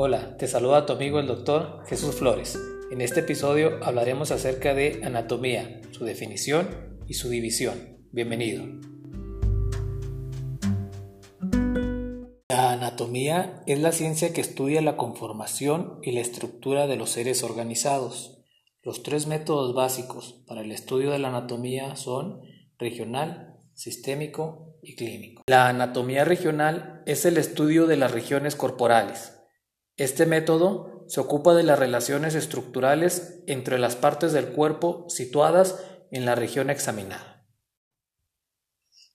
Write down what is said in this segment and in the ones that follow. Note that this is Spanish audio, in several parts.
Hola, te saluda tu amigo el doctor Jesús Flores. En este episodio hablaremos acerca de anatomía, su definición y su división. Bienvenido. La anatomía es la ciencia que estudia la conformación y la estructura de los seres organizados. Los tres métodos básicos para el estudio de la anatomía son regional, sistémico y clínico. La anatomía regional es el estudio de las regiones corporales. Este método se ocupa de las relaciones estructurales entre las partes del cuerpo situadas en la región examinada.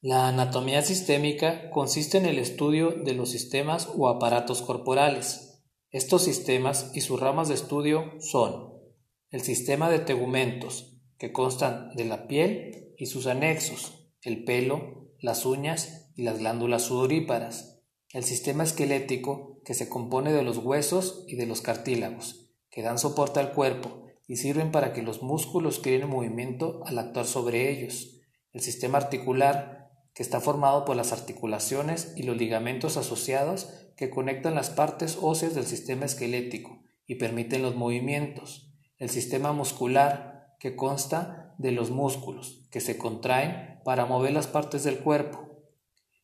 La anatomía sistémica consiste en el estudio de los sistemas o aparatos corporales. Estos sistemas y sus ramas de estudio son el sistema de tegumentos, que constan de la piel y sus anexos, el pelo, las uñas y las glándulas sudoríparas. El sistema esquelético, que se compone de los huesos y de los cartílagos, que dan soporte al cuerpo y sirven para que los músculos creen movimiento al actuar sobre ellos. El sistema articular, que está formado por las articulaciones y los ligamentos asociados que conectan las partes óseas del sistema esquelético y permiten los movimientos. El sistema muscular, que consta de los músculos, que se contraen para mover las partes del cuerpo.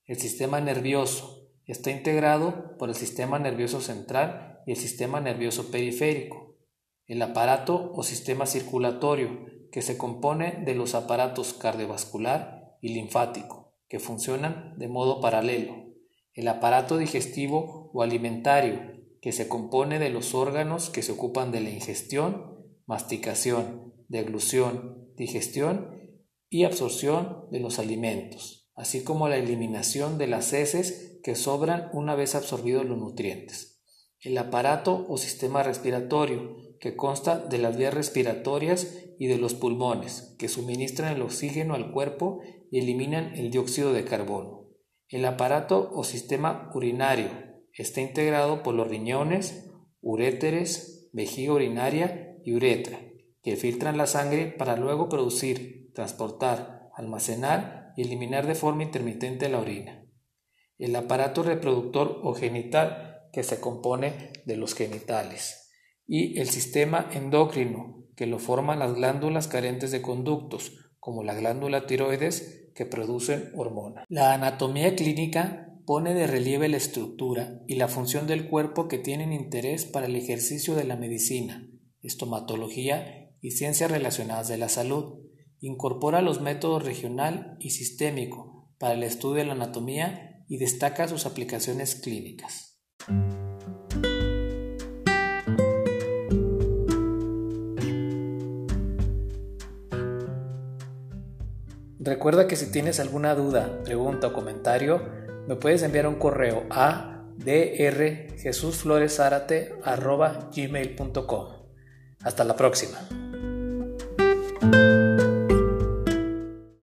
El sistema nervioso está integrado por el sistema nervioso central y el sistema nervioso periférico. El aparato o sistema circulatorio, que se compone de los aparatos cardiovascular y linfático, que funcionan de modo paralelo. El aparato digestivo o alimentario, que se compone de los órganos que se ocupan de la ingestión, masticación, deglución, digestión y absorción de los alimentos, así como la eliminación de las heces que sobran una vez absorbidos los nutrientes. El aparato o sistema respiratorio, que consta de las vías respiratorias y de los pulmones, que suministran el oxígeno al cuerpo y eliminan el dióxido de carbono. El aparato o sistema urinario está integrado por los riñones, uréteres, vejiga urinaria y uretra, que filtran la sangre para luego producir transportar, almacenar eliminar de forma intermitente la orina. El aparato reproductor o genital que se compone de los genitales. Y el sistema endocrino que lo forman las glándulas carentes de conductos, como la glándula tiroides que producen hormonas. La anatomía clínica pone de relieve la estructura y la función del cuerpo que tienen interés para el ejercicio de la medicina, estomatología y ciencias relacionadas de la salud. Incorpora los métodos regional y sistémico para el estudio de la anatomía y destaca sus aplicaciones clínicas. Recuerda que si tienes alguna duda, pregunta o comentario, me puedes enviar un correo a drjesusfloresarate.gmail.com Hasta la próxima.